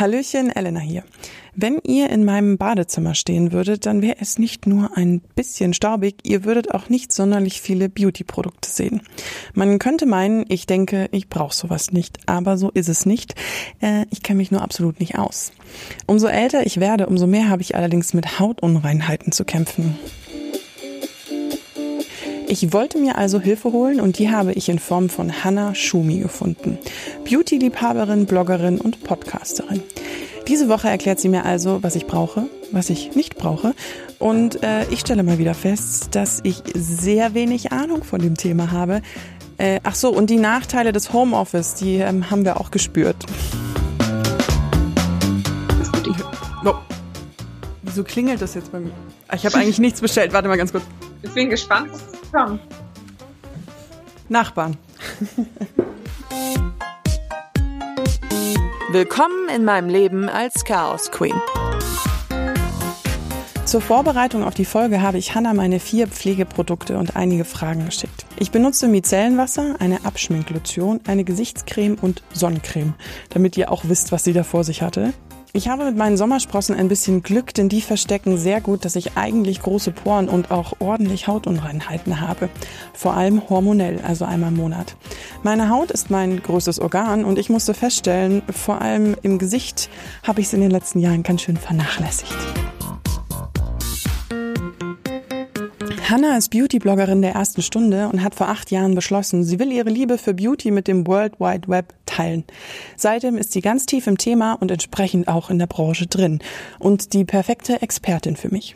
Hallöchen, Elena hier. Wenn ihr in meinem Badezimmer stehen würdet, dann wäre es nicht nur ein bisschen staubig, ihr würdet auch nicht sonderlich viele Beauty-Produkte sehen. Man könnte meinen, ich denke, ich brauche sowas nicht, aber so ist es nicht. Äh, ich kenne mich nur absolut nicht aus. Umso älter ich werde, umso mehr habe ich allerdings mit Hautunreinheiten zu kämpfen. Ich wollte mir also Hilfe holen und die habe ich in Form von Hannah Schumi gefunden. Beauty-Liebhaberin, Bloggerin und Podcasterin. Diese Woche erklärt sie mir also, was ich brauche, was ich nicht brauche. Und äh, ich stelle mal wieder fest, dass ich sehr wenig Ahnung von dem Thema habe. Äh, ach so, und die Nachteile des Homeoffice, die ähm, haben wir auch gespürt. Oh. Wieso klingelt das jetzt bei mir? Ich habe eigentlich nichts bestellt. Warte mal ganz kurz. Ich bin gespannt, was kommt. Nachbarn. Willkommen in meinem Leben als Chaos Queen. Zur Vorbereitung auf die Folge habe ich Hannah meine vier Pflegeprodukte und einige Fragen geschickt. Ich benutze Micellenwasser, eine Abschminklotion, eine Gesichtscreme und Sonnencreme, damit ihr auch wisst, was sie da vor sich hatte. Ich habe mit meinen Sommersprossen ein bisschen Glück, denn die verstecken sehr gut, dass ich eigentlich große Poren und auch ordentlich Hautunreinheiten habe. Vor allem hormonell, also einmal im Monat. Meine Haut ist mein größtes Organ und ich musste feststellen, vor allem im Gesicht habe ich es in den letzten Jahren ganz schön vernachlässigt. Hannah ist Beauty-Bloggerin der ersten Stunde und hat vor acht Jahren beschlossen, sie will ihre Liebe für Beauty mit dem World Wide Web teilen. Seitdem ist sie ganz tief im Thema und entsprechend auch in der Branche drin und die perfekte Expertin für mich.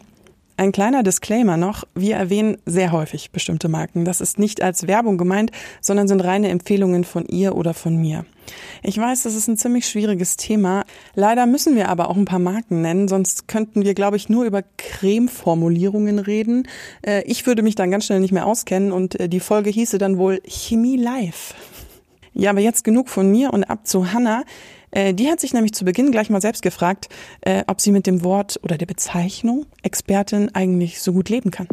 Ein kleiner Disclaimer noch. Wir erwähnen sehr häufig bestimmte Marken. Das ist nicht als Werbung gemeint, sondern sind reine Empfehlungen von ihr oder von mir. Ich weiß, das ist ein ziemlich schwieriges Thema. Leider müssen wir aber auch ein paar Marken nennen, sonst könnten wir, glaube ich, nur über Creme-Formulierungen reden. Äh, ich würde mich dann ganz schnell nicht mehr auskennen und äh, die Folge hieße dann wohl Chemie Live. Ja, aber jetzt genug von mir und ab zu Hannah. Äh, die hat sich nämlich zu Beginn gleich mal selbst gefragt, äh, ob sie mit dem Wort oder der Bezeichnung Expertin eigentlich so gut leben kann.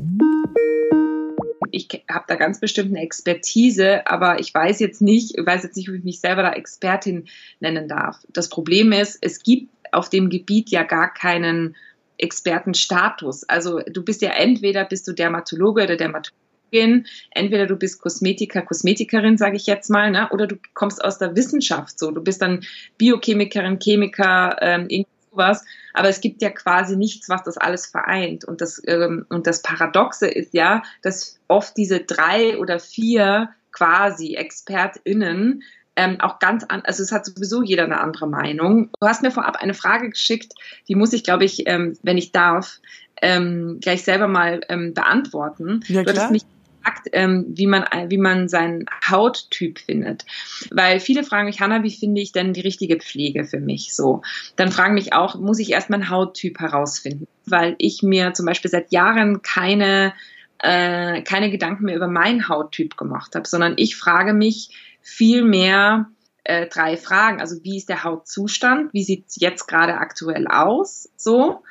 Ich habe da ganz bestimmt eine Expertise, aber ich weiß jetzt nicht, weiß jetzt nicht, ob ich mich selber da Expertin nennen darf. Das Problem ist, es gibt auf dem Gebiet ja gar keinen Expertenstatus. Also du bist ja entweder bist du Dermatologe oder Dermatologin gehen. Entweder du bist Kosmetiker, Kosmetikerin, sage ich jetzt mal, ne? oder du kommst aus der Wissenschaft so. Du bist dann Biochemikerin, Chemiker, ähm, irgendwas. Aber es gibt ja quasi nichts, was das alles vereint. Und das, ähm, und das Paradoxe ist ja, dass oft diese drei oder vier quasi ExpertInnen ähm, auch ganz an, also es hat sowieso jeder eine andere Meinung. Du hast mir vorab eine Frage geschickt, die muss ich, glaube ich, ähm, wenn ich darf, ähm, gleich selber mal ähm, beantworten. Ja, klar. Du hast mich gefragt, ähm, wie man wie man seinen Hauttyp findet, weil viele fragen mich, Hanna, wie finde ich denn die richtige Pflege für mich? So, dann fragen mich auch, muss ich erst meinen Hauttyp herausfinden, weil ich mir zum Beispiel seit Jahren keine äh, keine Gedanken mehr über meinen Hauttyp gemacht habe, sondern ich frage mich viel mehr äh, drei Fragen. Also wie ist der Hautzustand? Wie sieht es jetzt gerade aktuell aus? So,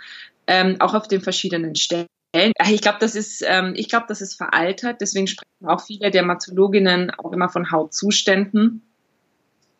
ähm, auch auf den verschiedenen Stellen. Ich glaube, das ist, ähm, ich glaube, das ist veraltet. Deswegen sprechen auch viele Dermatologinnen auch immer von Hautzuständen.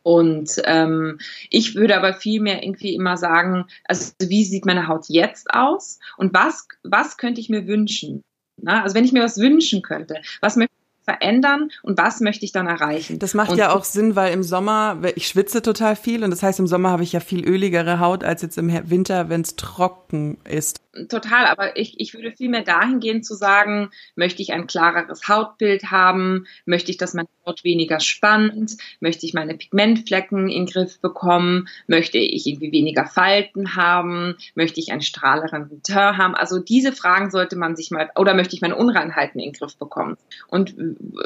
Und ähm, ich würde aber viel mehr irgendwie immer sagen, also wie sieht meine Haut jetzt aus und was, was könnte ich mir wünschen? Na, also wenn ich mir was wünschen könnte, was möchte verändern und was möchte ich dann erreichen. Das macht und ja auch Sinn, weil im Sommer, ich schwitze total viel und das heißt, im Sommer habe ich ja viel öligere Haut als jetzt im Winter, wenn es trocken ist. Total, aber ich, ich würde viel mehr dahin gehen zu sagen, möchte ich ein klareres Hautbild haben, möchte ich, dass meine Haut weniger spannt, möchte ich meine Pigmentflecken in den Griff bekommen, möchte ich irgendwie weniger Falten haben, möchte ich einen strahleren Teint haben. Also diese Fragen sollte man sich mal, oder möchte ich meine Unreinheiten in den Griff bekommen? Und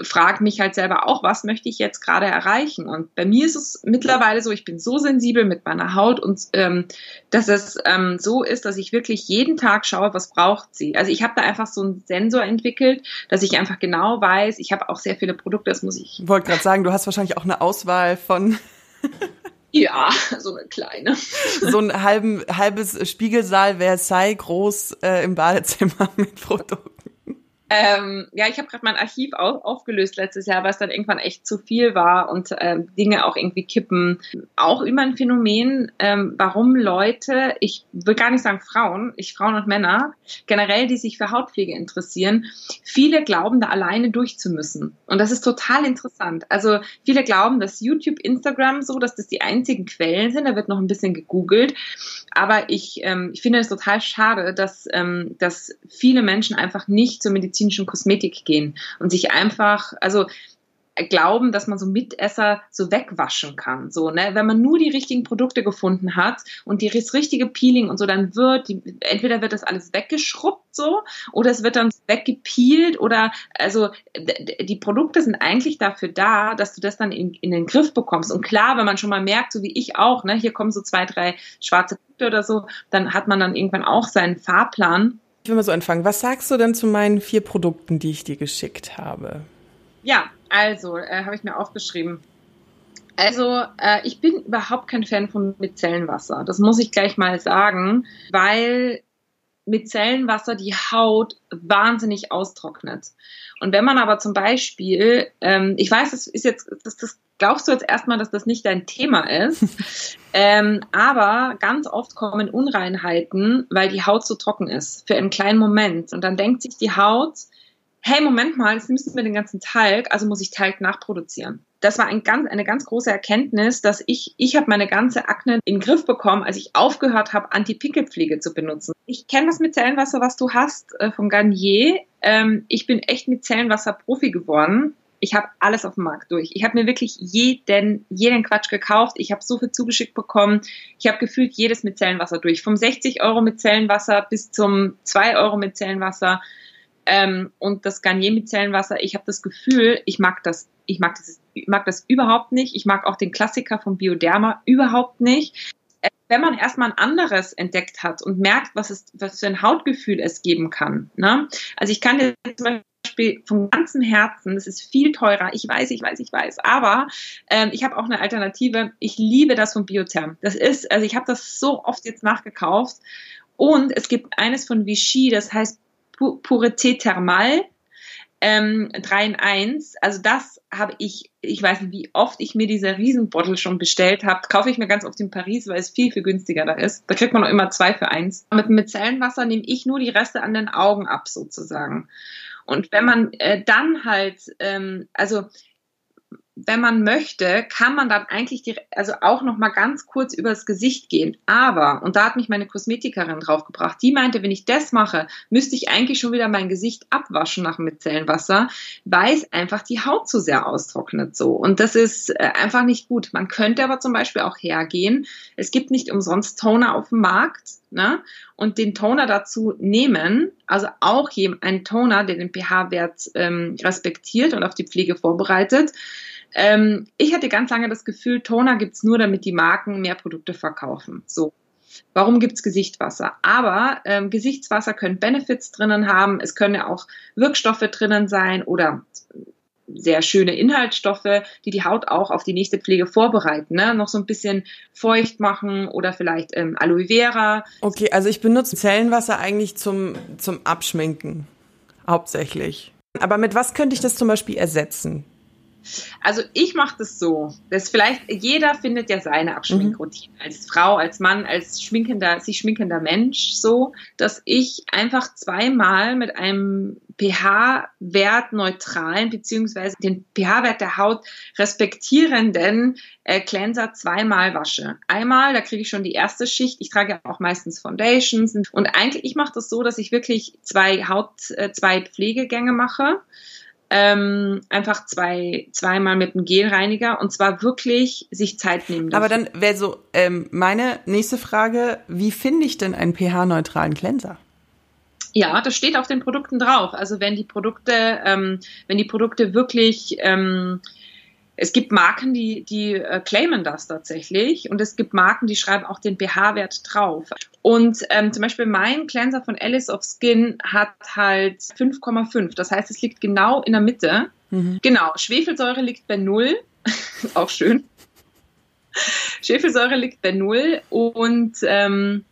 frage mich halt selber auch, was möchte ich jetzt gerade erreichen? Und bei mir ist es mittlerweile so, ich bin so sensibel mit meiner Haut und ähm, dass es ähm, so ist, dass ich wirklich jeden jeden Tag schaue, was braucht sie. Also ich habe da einfach so einen Sensor entwickelt, dass ich einfach genau weiß, ich habe auch sehr viele Produkte, das muss ich. Ich wollte gerade sagen, du hast wahrscheinlich auch eine Auswahl von Ja, so eine kleine. So ein halben, halbes Spiegelsaal Versailles groß äh, im Badezimmer mit Produkten. Ähm, ja, ich habe gerade mein Archiv auf, aufgelöst letztes Jahr, weil es dann irgendwann echt zu viel war und ähm, Dinge auch irgendwie kippen. Auch über ein Phänomen, ähm, warum Leute, ich will gar nicht sagen Frauen, ich Frauen und Männer, generell, die sich für Hautpflege interessieren, viele glauben, da alleine durchzumüssen. Und das ist total interessant. Also viele glauben, dass YouTube, Instagram so, dass das die einzigen Quellen sind. Da wird noch ein bisschen gegoogelt. Aber ich, ähm, ich finde es total schade, dass, ähm, dass viele Menschen einfach nicht zur medizinischen Kosmetik gehen und sich einfach, also glauben, dass man so Mitesser so wegwaschen kann. So, ne? Wenn man nur die richtigen Produkte gefunden hat und die, das richtige Peeling und so, dann wird, die, entweder wird das alles weggeschrubbt so oder es wird dann weggepeelt oder also die Produkte sind eigentlich dafür da, dass du das dann in, in den Griff bekommst. Und klar, wenn man schon mal merkt, so wie ich auch, ne, hier kommen so zwei, drei schwarze Punkte oder so, dann hat man dann irgendwann auch seinen Fahrplan. Ich will mal so anfangen. Was sagst du denn zu meinen vier Produkten, die ich dir geschickt habe? Ja, also, äh, habe ich mir aufgeschrieben. Also, äh, ich bin überhaupt kein Fan von Micellenwasser. Das muss ich gleich mal sagen, weil Micellenwasser die Haut wahnsinnig austrocknet. Und wenn man aber zum Beispiel, ähm, ich weiß, das ist jetzt, das, das glaubst du jetzt erstmal, dass das nicht dein Thema ist, ähm, aber ganz oft kommen Unreinheiten, weil die Haut so trocken ist, für einen kleinen Moment. Und dann denkt sich die Haut, hey, Moment mal, jetzt du mir den ganzen Talg, also muss ich Talg nachproduzieren. Das war ein ganz, eine ganz große Erkenntnis, dass ich, ich habe meine ganze Akne in den Griff bekommen, als ich aufgehört habe, Anti-Pickelpflege zu benutzen. Ich kenne das mit Zellenwasser, was du hast, äh, von Garnier. Ähm, ich bin echt mit Zellenwasser Profi geworden. Ich habe alles auf dem Markt durch. Ich habe mir wirklich jeden, jeden Quatsch gekauft. Ich habe so viel zugeschickt bekommen. Ich habe gefühlt jedes mit Zellenwasser durch. Vom 60 Euro mit Zellenwasser bis zum 2 Euro mit Zellenwasser. Ähm, und das Garnier mit Zellenwasser, ich habe das Gefühl, ich mag das, ich mag das, ich mag das überhaupt nicht. Ich mag auch den Klassiker von Bioderma überhaupt nicht. Äh, wenn man erstmal ein anderes entdeckt hat und merkt, was es, was für ein Hautgefühl es geben kann. Ne? Also ich kann dir zum Beispiel von ganzem Herzen, das ist viel teurer, ich weiß, ich weiß, ich weiß, aber ähm, ich habe auch eine Alternative. Ich liebe das von Biotherm. Das ist, also ich habe das so oft jetzt nachgekauft. Und es gibt eines von Vichy, das heißt Pureté Thermal. Ähm, 3 in 1. Also das habe ich, ich weiß nicht, wie oft ich mir diese Riesenbottle schon bestellt habe. Kaufe ich mir ganz oft in Paris, weil es viel, viel günstiger da ist. Da kriegt man noch immer zwei für eins. Mit Micellenwasser nehme ich nur die Reste an den Augen ab, sozusagen. Und wenn man äh, dann halt, ähm, also wenn man möchte, kann man dann eigentlich die, also auch noch mal ganz kurz übers Gesicht gehen. Aber und da hat mich meine Kosmetikerin draufgebracht. Die meinte, wenn ich das mache, müsste ich eigentlich schon wieder mein Gesicht abwaschen nach Micellenwasser, weil es einfach die Haut zu sehr austrocknet so. Und das ist äh, einfach nicht gut. Man könnte aber zum Beispiel auch hergehen. Es gibt nicht umsonst Toner auf dem Markt. Ne? Und den Toner dazu nehmen, also auch einen Toner, der den pH-Wert ähm, respektiert und auf die Pflege vorbereitet, ähm, ich hatte ganz lange das Gefühl, Toner gibt's nur, damit die Marken mehr Produkte verkaufen. So. Warum gibt's Gesichtswasser? Aber ähm, Gesichtswasser können Benefits drinnen haben, es können ja auch Wirkstoffe drinnen sein oder sehr schöne Inhaltsstoffe, die die Haut auch auf die nächste Pflege vorbereiten. Ne? Noch so ein bisschen feucht machen oder vielleicht ähm, Aloe Vera. Okay, also ich benutze Zellenwasser eigentlich zum, zum Abschminken, hauptsächlich. Aber mit was könnte ich das zum Beispiel ersetzen? Also ich mache das so, dass vielleicht jeder findet ja seine Abschminkroutine mhm. als Frau, als Mann, als schminkender, sich schminkender Mensch so, dass ich einfach zweimal mit einem pH-Wert neutralen beziehungsweise den pH-Wert der Haut respektierenden äh, Cleanser zweimal wasche. Einmal, da kriege ich schon die erste Schicht. Ich trage auch meistens Foundations und eigentlich ich mache das so, dass ich wirklich zwei Haut, äh, zwei Pflegegänge mache ähm, einfach zwei, zweimal mit einem Gelreiniger und zwar wirklich sich Zeit nehmen. Dafür. Aber dann wäre so ähm, meine nächste Frage, wie finde ich denn einen pH-neutralen Cleanser? Ja, das steht auf den Produkten drauf. Also wenn die Produkte, ähm, wenn die Produkte wirklich ähm, es gibt Marken, die, die äh, claimen das tatsächlich und es gibt Marken, die schreiben auch den pH-Wert drauf. Und ähm, zum Beispiel mein Cleanser von Alice of Skin hat halt 5,5. Das heißt, es liegt genau in der Mitte. Mhm. Genau, Schwefelsäure liegt bei 0. auch schön. Schwefelsäure liegt bei 0 und ähm,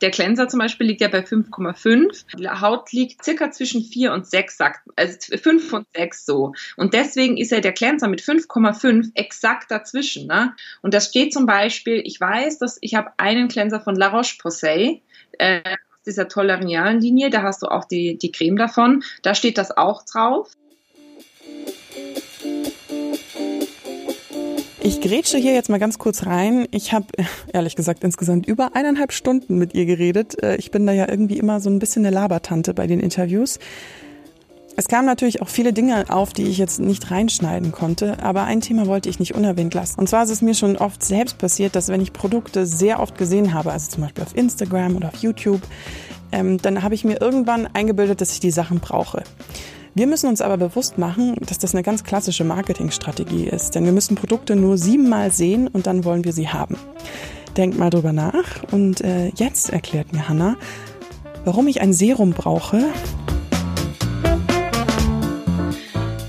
Der Cleanser zum Beispiel liegt ja bei 5,5. Die Haut liegt circa zwischen 4 und 6, sagt, also 5 und 6 so. Und deswegen ist ja der Cleanser mit 5,5 exakt dazwischen. Ne? Und das steht zum Beispiel, ich weiß, dass ich habe einen Cleanser von La Roche-Posay, äh, dieser tolerialen Linie, da hast du auch die, die Creme davon. Da steht das auch drauf. Ich grätsche hier jetzt mal ganz kurz rein. Ich habe ehrlich gesagt insgesamt über eineinhalb Stunden mit ihr geredet. Äh, ich bin da ja irgendwie immer so ein bisschen eine Labertante bei den Interviews. Es kamen natürlich auch viele Dinge auf, die ich jetzt nicht reinschneiden konnte, aber ein Thema wollte ich nicht unerwähnt lassen. Und zwar ist es mir schon oft selbst passiert, dass wenn ich Produkte sehr oft gesehen habe, also zum Beispiel auf Instagram oder auf YouTube, ähm, dann habe ich mir irgendwann eingebildet, dass ich die Sachen brauche. Wir müssen uns aber bewusst machen, dass das eine ganz klassische Marketingstrategie ist, denn wir müssen Produkte nur siebenmal sehen und dann wollen wir sie haben. Denkt mal drüber nach und äh, jetzt erklärt mir Hannah, warum ich ein Serum brauche.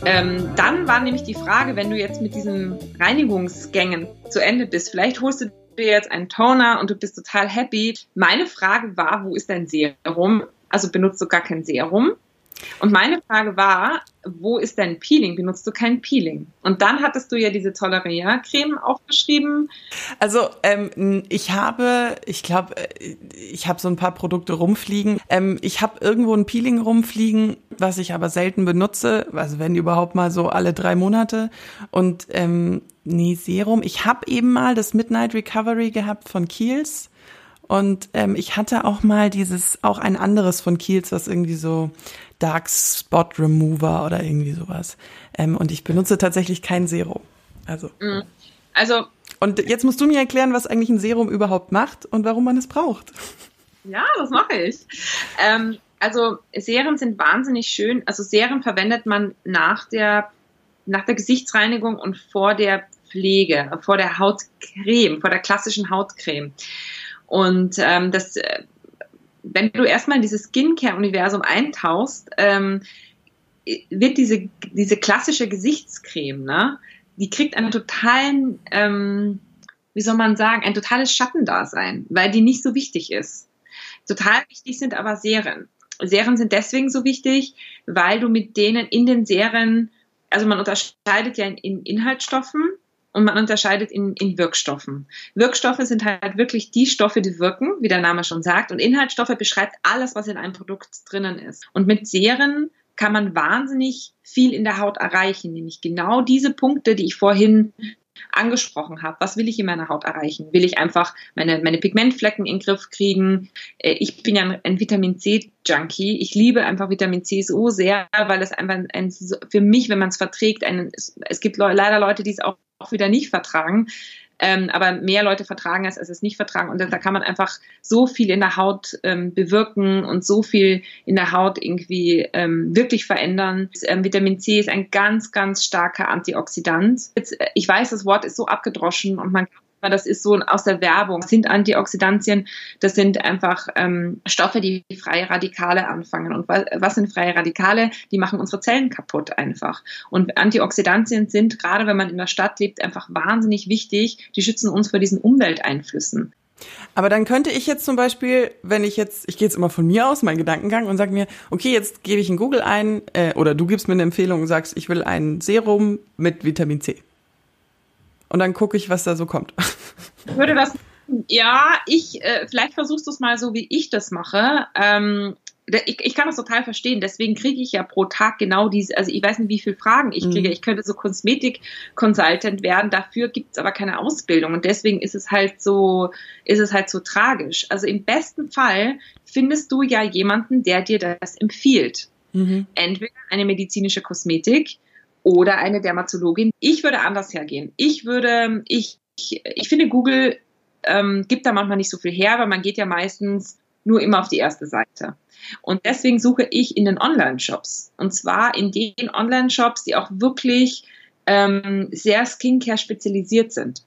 Ähm, dann war nämlich die Frage, wenn du jetzt mit diesen Reinigungsgängen zu Ende bist, vielleicht holst du dir jetzt einen Toner und du bist total happy. Meine Frage war, wo ist dein Serum? Also benutzt du gar kein Serum? Und meine Frage war, wo ist dein Peeling? Benutzt du kein Peeling? Und dann hattest du ja diese Tolleria-Creme aufgeschrieben. Also ähm, ich habe, ich glaube, äh, ich habe so ein paar Produkte rumfliegen. Ähm, ich habe irgendwo ein Peeling rumfliegen, was ich aber selten benutze. Also wenn überhaupt mal so alle drei Monate. Und ähm, nee, Serum. Ich habe eben mal das Midnight Recovery gehabt von Kiehl's. Und ähm, ich hatte auch mal dieses, auch ein anderes von Kiehl's, was irgendwie so Dark Spot Remover oder irgendwie sowas. Ähm, und ich benutze tatsächlich kein Serum. Also. Mhm. Also. Und jetzt musst du mir erklären, was eigentlich ein Serum überhaupt macht und warum man es braucht. Ja, das mache ich. Ähm, also Serien sind wahnsinnig schön. Also Serien verwendet man nach der, nach der Gesichtsreinigung und vor der Pflege, vor der Hautcreme, vor der klassischen Hautcreme. Und ähm, das äh, wenn du erstmal in dieses Skincare-Universum eintauchst, ähm, wird diese, diese klassische Gesichtscreme, ne, die kriegt einen totalen, ähm, wie soll man sagen, ein totales Schattendasein, weil die nicht so wichtig ist. Total wichtig sind aber Serien. Serien sind deswegen so wichtig, weil du mit denen in den Serien, also man unterscheidet ja in, in Inhaltsstoffen und man unterscheidet in, in Wirkstoffen. Wirkstoffe sind halt wirklich die Stoffe, die wirken, wie der Name schon sagt. Und Inhaltsstoffe beschreibt alles, was in einem Produkt drinnen ist. Und mit Serien kann man wahnsinnig viel in der Haut erreichen, nämlich genau diese Punkte, die ich vorhin angesprochen habe. Was will ich in meiner Haut erreichen? Will ich einfach meine, meine Pigmentflecken in den Griff kriegen? Äh, ich bin ja ein, Vitamin C-Junkie. Ich liebe einfach Vitamin C so sehr, weil es einfach ein, für mich, wenn man es verträgt, ein, es gibt leider Leute, die es auch auch wieder nicht vertragen. Ähm, aber mehr Leute vertragen es, als es nicht vertragen. Und da, da kann man einfach so viel in der Haut ähm, bewirken und so viel in der Haut irgendwie ähm, wirklich verändern. Ähm, Vitamin C ist ein ganz, ganz starker Antioxidant. Jetzt, äh, ich weiß, das Wort ist so abgedroschen und man kann das ist so aus der Werbung. Das sind Antioxidantien, das sind einfach ähm, Stoffe, die freie Radikale anfangen. Und was, sind freie Radikale? Die machen unsere Zellen kaputt einfach. Und Antioxidantien sind, gerade wenn man in der Stadt lebt, einfach wahnsinnig wichtig. Die schützen uns vor diesen Umwelteinflüssen. Aber dann könnte ich jetzt zum Beispiel, wenn ich jetzt, ich gehe jetzt immer von mir aus, mein Gedankengang und sage mir, okay, jetzt gebe ich in Google ein, äh, oder du gibst mir eine Empfehlung und sagst, ich will ein Serum mit Vitamin C und dann gucke ich, was da so kommt. Ich würde das, ja, ich, äh, vielleicht versuchst du es mal so, wie ich das mache. Ähm, ich, ich, kann das total verstehen. Deswegen kriege ich ja pro Tag genau diese, also ich weiß nicht, wie viele Fragen ich kriege. Mhm. Ich könnte so Kosmetik-Consultant werden. Dafür gibt es aber keine Ausbildung. Und deswegen ist es halt so, ist es halt so tragisch. Also im besten Fall findest du ja jemanden, der dir das empfiehlt. Mhm. Entweder eine medizinische Kosmetik oder eine Dermatologin. Ich würde anders hergehen. Ich würde, ich, ich, ich finde, Google ähm, gibt da manchmal nicht so viel her, weil man geht ja meistens nur immer auf die erste Seite. Und deswegen suche ich in den Online-Shops. Und zwar in den Online-Shops, die auch wirklich ähm, sehr Skincare spezialisiert sind.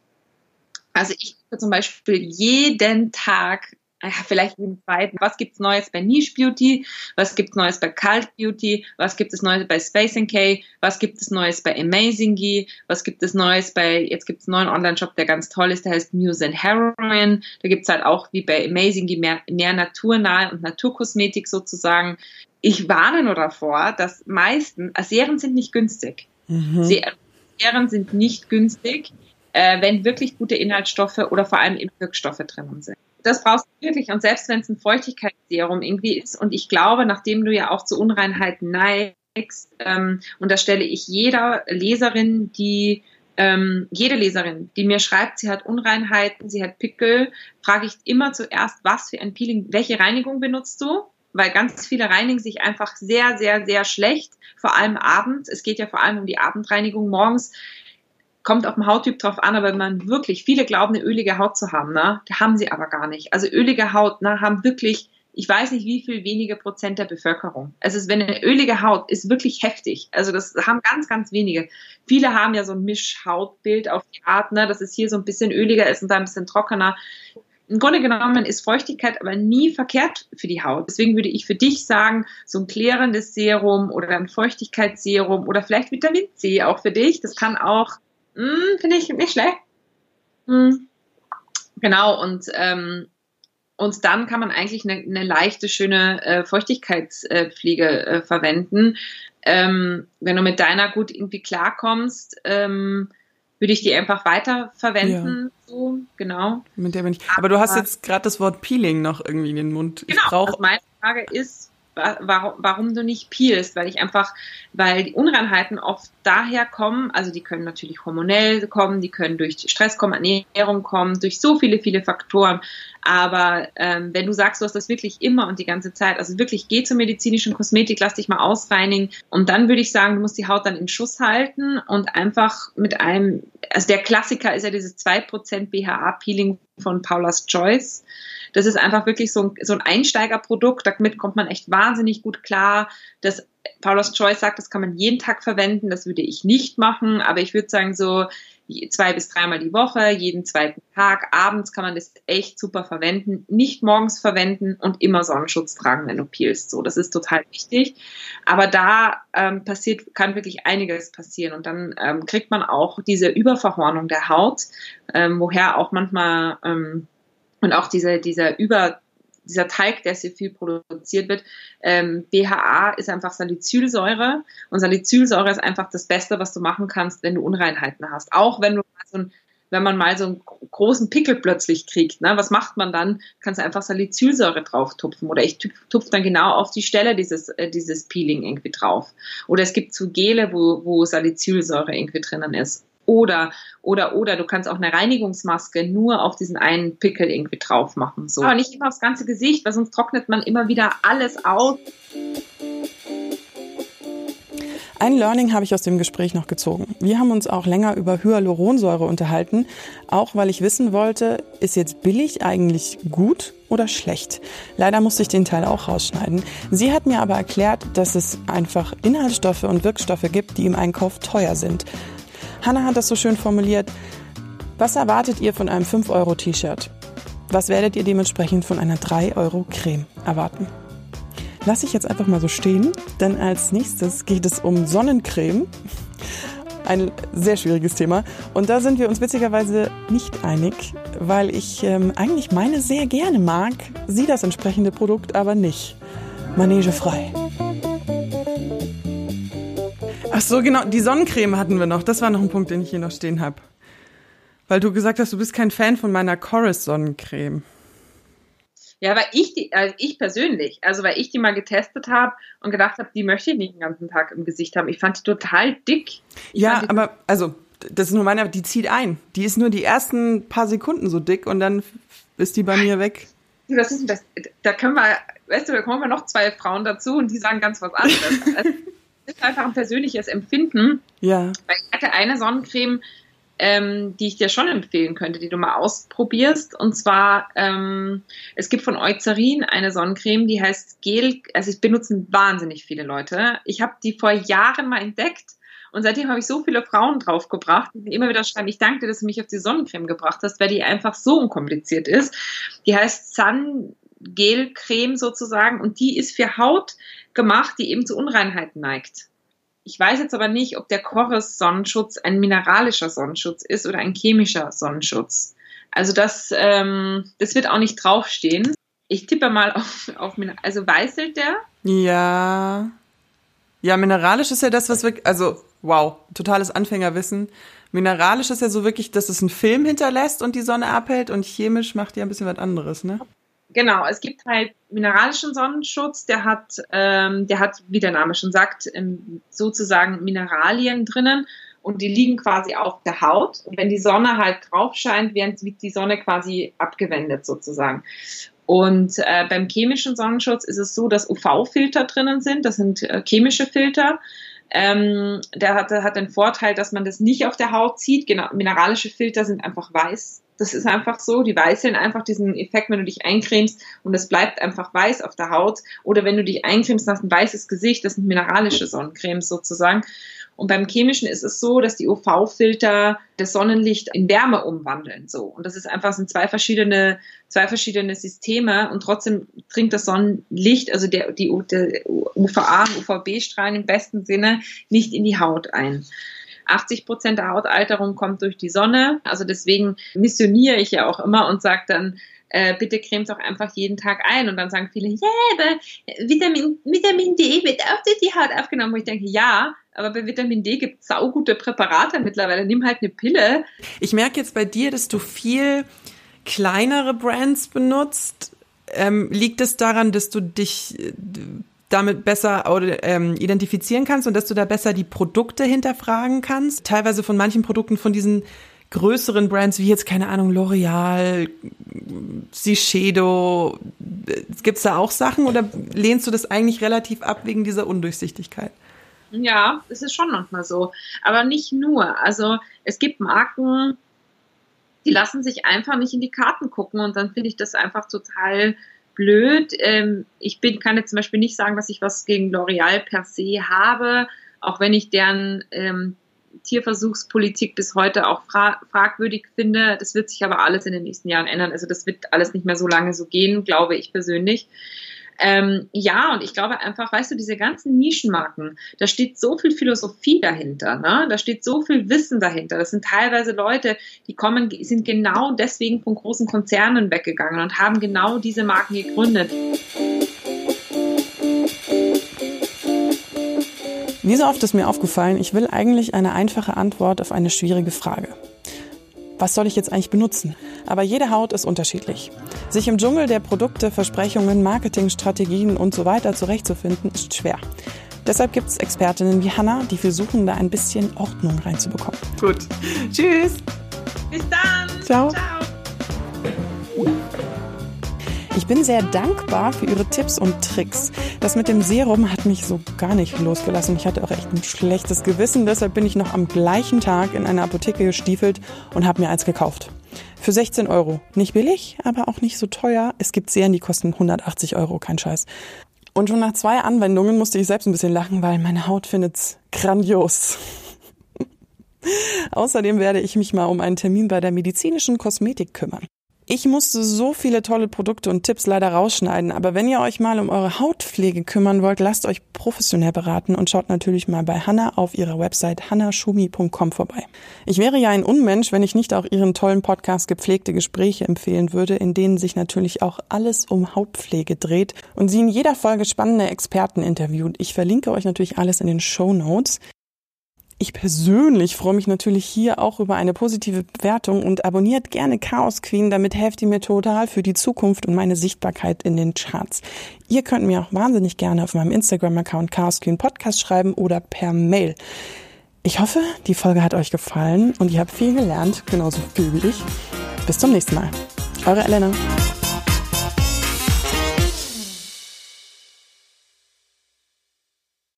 Also ich gucke zum Beispiel jeden Tag vielleicht den zweiten. Was gibt's Neues bei Niche Beauty? Was gibt's Neues bei Cult Beauty? Was gibt es Neues bei Space NK? Was gibt es Neues bei Amazingy? Was gibt es Neues bei, jetzt gibt's einen neuen Online-Shop, der ganz toll ist, der heißt Muse and Heroin. Da gibt's halt auch wie bei Amazingy mehr, mehr naturnahe und Naturkosmetik sozusagen. Ich warne nur davor, dass meisten, Serien sind nicht günstig. Mhm. Serien sind nicht günstig, äh, wenn wirklich gute Inhaltsstoffe oder vor allem Wirkstoffe drinnen sind das brauchst du wirklich. Und selbst wenn es ein Feuchtigkeitsserum irgendwie ist, und ich glaube, nachdem du ja auch zu Unreinheiten neigst, ähm, und da stelle ich jeder Leserin, die ähm, jede Leserin, die mir schreibt, sie hat Unreinheiten, sie hat Pickel, frage ich immer zuerst, was für ein Peeling, welche Reinigung benutzt du? Weil ganz viele reinigen sich einfach sehr, sehr, sehr schlecht, vor allem abends. Es geht ja vor allem um die Abendreinigung. Morgens kommt auf den Hauttyp drauf an, aber wenn man wirklich, viele glauben, eine ölige Haut zu haben, ne? haben sie aber gar nicht. Also ölige Haut, ne, haben wirklich, ich weiß nicht, wie viel wenige Prozent der Bevölkerung. Es ist, wenn eine ölige Haut ist wirklich heftig. Also das haben ganz, ganz wenige. Viele haben ja so ein Mischhautbild auf die Art, ne, dass es hier so ein bisschen öliger ist und da ein bisschen trockener. Im Grunde genommen ist Feuchtigkeit aber nie verkehrt für die Haut. Deswegen würde ich für dich sagen, so ein klärendes Serum oder ein Feuchtigkeitsserum oder vielleicht Vitamin C auch für dich. Das kann auch hm, Finde ich nicht schlecht. Hm. Genau, und, ähm, und dann kann man eigentlich eine, eine leichte, schöne äh, Feuchtigkeitspflege äh, verwenden. Ähm, wenn du mit deiner gut irgendwie klarkommst, ähm, würde ich die einfach weiter verwenden. Ja. So, genau. Mit der bin ich. Aber, Aber du hast jetzt gerade das Wort Peeling noch irgendwie in den Mund. Genau. Ich brauch, also meine Frage ist, warum, warum du nicht peelst, weil ich einfach, weil die Unreinheiten oft daher kommen, also die können natürlich hormonell kommen, die können durch Stress kommen, Ernährung kommen, durch so viele, viele Faktoren. Aber ähm, wenn du sagst, du hast das wirklich immer und die ganze Zeit, also wirklich geh zur medizinischen Kosmetik, lass dich mal ausreinigen und dann würde ich sagen, du musst die Haut dann in Schuss halten und einfach mit einem, also der Klassiker ist ja dieses 2% BHA-Peeling von Paula's Choice. Das ist einfach wirklich so ein, so ein Einsteigerprodukt. Damit kommt man echt wahnsinnig gut klar. Das Paula's Choice sagt, das kann man jeden Tag verwenden. Das würde ich nicht machen. Aber ich würde sagen, so zwei bis dreimal die Woche, jeden zweiten Tag, abends kann man das echt super verwenden. Nicht morgens verwenden und immer Sonnenschutz tragen, wenn du peelst. So, das ist total wichtig. Aber da ähm, passiert, kann wirklich einiges passieren und dann ähm, kriegt man auch diese Überverhornung der Haut, ähm, woher auch manchmal ähm, und auch dieser, dieser Über, dieser Teig, der sehr viel produziert wird, ähm, BHA ist einfach Salicylsäure und Salicylsäure ist einfach das Beste, was du machen kannst, wenn du Unreinheiten hast. Auch wenn du so ein, wenn man mal so einen großen Pickel plötzlich kriegt, ne, was macht man dann? Kannst du einfach Salicylsäure drauf tupfen oder ich tupfe dann genau auf die Stelle dieses, äh, dieses Peeling irgendwie drauf. Oder es gibt so Gele, wo, wo Salicylsäure irgendwie drinnen ist. Oder, oder, oder du kannst auch eine Reinigungsmaske nur auf diesen einen Pickel irgendwie drauf machen. So. Aber nicht immer aufs ganze Gesicht, weil sonst trocknet man immer wieder alles aus. Ein Learning habe ich aus dem Gespräch noch gezogen. Wir haben uns auch länger über Hyaluronsäure unterhalten, auch weil ich wissen wollte, ist jetzt billig eigentlich gut oder schlecht? Leider musste ich den Teil auch rausschneiden. Sie hat mir aber erklärt, dass es einfach Inhaltsstoffe und Wirkstoffe gibt, die im Einkauf teuer sind. Hanna hat das so schön formuliert. Was erwartet ihr von einem 5-Euro-T-Shirt? Was werdet ihr dementsprechend von einer 3-Euro-Creme erwarten? Lass ich jetzt einfach mal so stehen, denn als nächstes geht es um Sonnencreme. Ein sehr schwieriges Thema. Und da sind wir uns witzigerweise nicht einig, weil ich ähm, eigentlich meine sehr gerne mag, sie das entsprechende Produkt aber nicht. Manege frei. Ach so, genau. Die Sonnencreme hatten wir noch. Das war noch ein Punkt, den ich hier noch stehen habe. Weil du gesagt hast, du bist kein Fan von meiner Chorus Sonnencreme. Ja, weil ich die, also ich persönlich, also weil ich die mal getestet habe und gedacht habe, die möchte ich nicht den ganzen Tag im Gesicht haben. Ich fand die total dick. Ich ja, aber also das ist nur meine, die zieht ein. Die ist nur die ersten paar Sekunden so dick und dann ist die bei mir weg. Das ist, das, da können wir, weißt du, da kommen wir noch zwei Frauen dazu und die sagen ganz was anderes. Ist einfach ein persönliches Empfinden. Ja. Weil ich hatte eine Sonnencreme, ähm, die ich dir schon empfehlen könnte, die du mal ausprobierst. Und zwar, ähm, es gibt von Eucerin eine Sonnencreme, die heißt Gel, also es benutzen wahnsinnig viele Leute. Ich habe die vor Jahren mal entdeckt und seitdem habe ich so viele Frauen draufgebracht, die immer wieder schreiben, ich danke dir, dass du mich auf die Sonnencreme gebracht hast, weil die einfach so unkompliziert ist. Die heißt Sun Gelcreme sozusagen und die ist für Haut gemacht, die eben zu Unreinheiten neigt. Ich weiß jetzt aber nicht, ob der Chorus Sonnenschutz ein mineralischer Sonnenschutz ist oder ein chemischer Sonnenschutz. Also das, ähm, das wird auch nicht draufstehen. Ich tippe mal auf, auf also weißelt der? Ja. Ja, mineralisch ist ja das, was wirklich, also wow, totales Anfängerwissen. Mineralisch ist ja so wirklich, dass es einen Film hinterlässt und die Sonne abhält und chemisch macht ja ein bisschen was anderes, ne? Genau, es gibt halt mineralischen Sonnenschutz, der hat, ähm, der hat, wie der Name schon sagt, ähm, sozusagen Mineralien drinnen und die liegen quasi auf der Haut. Und wenn die Sonne halt drauf scheint, wird die Sonne quasi abgewendet sozusagen. Und äh, beim chemischen Sonnenschutz ist es so, dass UV-Filter drinnen sind. Das sind äh, chemische Filter. Ähm, der hat, hat den Vorteil, dass man das nicht auf der Haut sieht. Genau, mineralische Filter sind einfach weiß. Das ist einfach so. Die weißeln einfach diesen Effekt, wenn du dich eincremst und es bleibt einfach weiß auf der Haut. Oder wenn du dich eincremst, hast ein weißes Gesicht. Das sind mineralische Sonnencremes sozusagen. Und beim Chemischen ist es so, dass die UV-Filter das Sonnenlicht in Wärme umwandeln. So. Und das ist einfach sind zwei verschiedene, zwei verschiedene Systeme und trotzdem dringt das Sonnenlicht, also der, die, der UVA, UVB-Strahlen im besten Sinne nicht in die Haut ein. 80 Prozent der Hautalterung kommt durch die Sonne. Also deswegen missioniere ich ja auch immer und sage dann, äh, bitte cremt auch einfach jeden Tag ein. Und dann sagen viele, ja, yeah, aber Vitamin, Vitamin D wird auch durch die Haut aufgenommen. Wo ich denke, ja, aber bei Vitamin D gibt es saugute Präparate mittlerweile. Nimm halt eine Pille. Ich merke jetzt bei dir, dass du viel kleinere Brands benutzt. Ähm, liegt es daran, dass du dich äh, damit besser ähm, identifizieren kannst und dass du da besser die Produkte hinterfragen kannst? Teilweise von manchen Produkten von diesen größeren Brands wie jetzt, keine Ahnung, L'Oreal, Shiseido, gibt es da auch Sachen oder lehnst du das eigentlich relativ ab wegen dieser Undurchsichtigkeit? Ja, es ist schon manchmal so. Aber nicht nur. Also es gibt Marken, die lassen sich einfach nicht in die Karten gucken und dann finde ich das einfach total blöd. Ähm, ich bin, kann jetzt zum Beispiel nicht sagen, dass ich was gegen L'Oreal per se habe, auch wenn ich deren ähm, Tierversuchspolitik bis heute auch fra fragwürdig finde. Das wird sich aber alles in den nächsten Jahren ändern. Also das wird alles nicht mehr so lange so gehen, glaube ich persönlich. Ähm, ja, und ich glaube einfach, weißt du, diese ganzen Nischenmarken, da steht so viel Philosophie dahinter, ne? da steht so viel Wissen dahinter. Das sind teilweise Leute, die kommen, sind genau deswegen von großen Konzernen weggegangen und haben genau diese Marken gegründet. Wie so oft ist mir aufgefallen, ich will eigentlich eine einfache Antwort auf eine schwierige Frage. Was soll ich jetzt eigentlich benutzen? Aber jede Haut ist unterschiedlich. Sich im Dschungel der Produkte, Versprechungen, Marketingstrategien und so weiter zurechtzufinden, ist schwer. Deshalb gibt es Expertinnen wie Hannah, die versuchen, da ein bisschen Ordnung reinzubekommen. Gut. Tschüss. Bis dann. Ciao. Ciao. Ich bin sehr dankbar für Ihre Tipps und Tricks. Das mit dem Serum hat mich so gar nicht losgelassen. Ich hatte auch echt ein schlechtes Gewissen. Deshalb bin ich noch am gleichen Tag in eine Apotheke gestiefelt und habe mir eins gekauft. Für 16 Euro. Nicht billig, aber auch nicht so teuer. Es gibt Serien, die kosten 180 Euro, kein Scheiß. Und schon nach zwei Anwendungen musste ich selbst ein bisschen lachen, weil meine Haut findet's grandios. Außerdem werde ich mich mal um einen Termin bei der medizinischen Kosmetik kümmern. Ich musste so viele tolle Produkte und Tipps leider rausschneiden, aber wenn ihr euch mal um eure Hautpflege kümmern wollt, lasst euch professionell beraten und schaut natürlich mal bei Hanna auf ihrer Website hannashumi.com vorbei. Ich wäre ja ein Unmensch, wenn ich nicht auch ihren tollen Podcast Gepflegte Gespräche empfehlen würde, in denen sich natürlich auch alles um Hautpflege dreht und sie in jeder Folge spannende Experten interviewt. Ich verlinke euch natürlich alles in den Show Notes. Ich persönlich freue mich natürlich hier auch über eine positive Bewertung und abonniert gerne Chaos Queen, damit helft ihr mir total für die Zukunft und meine Sichtbarkeit in den Charts. Ihr könnt mir auch wahnsinnig gerne auf meinem Instagram-Account Chaos Queen Podcast schreiben oder per Mail. Ich hoffe, die Folge hat euch gefallen und ihr habt viel gelernt, genauso viel wie ich. Bis zum nächsten Mal. Eure Elena.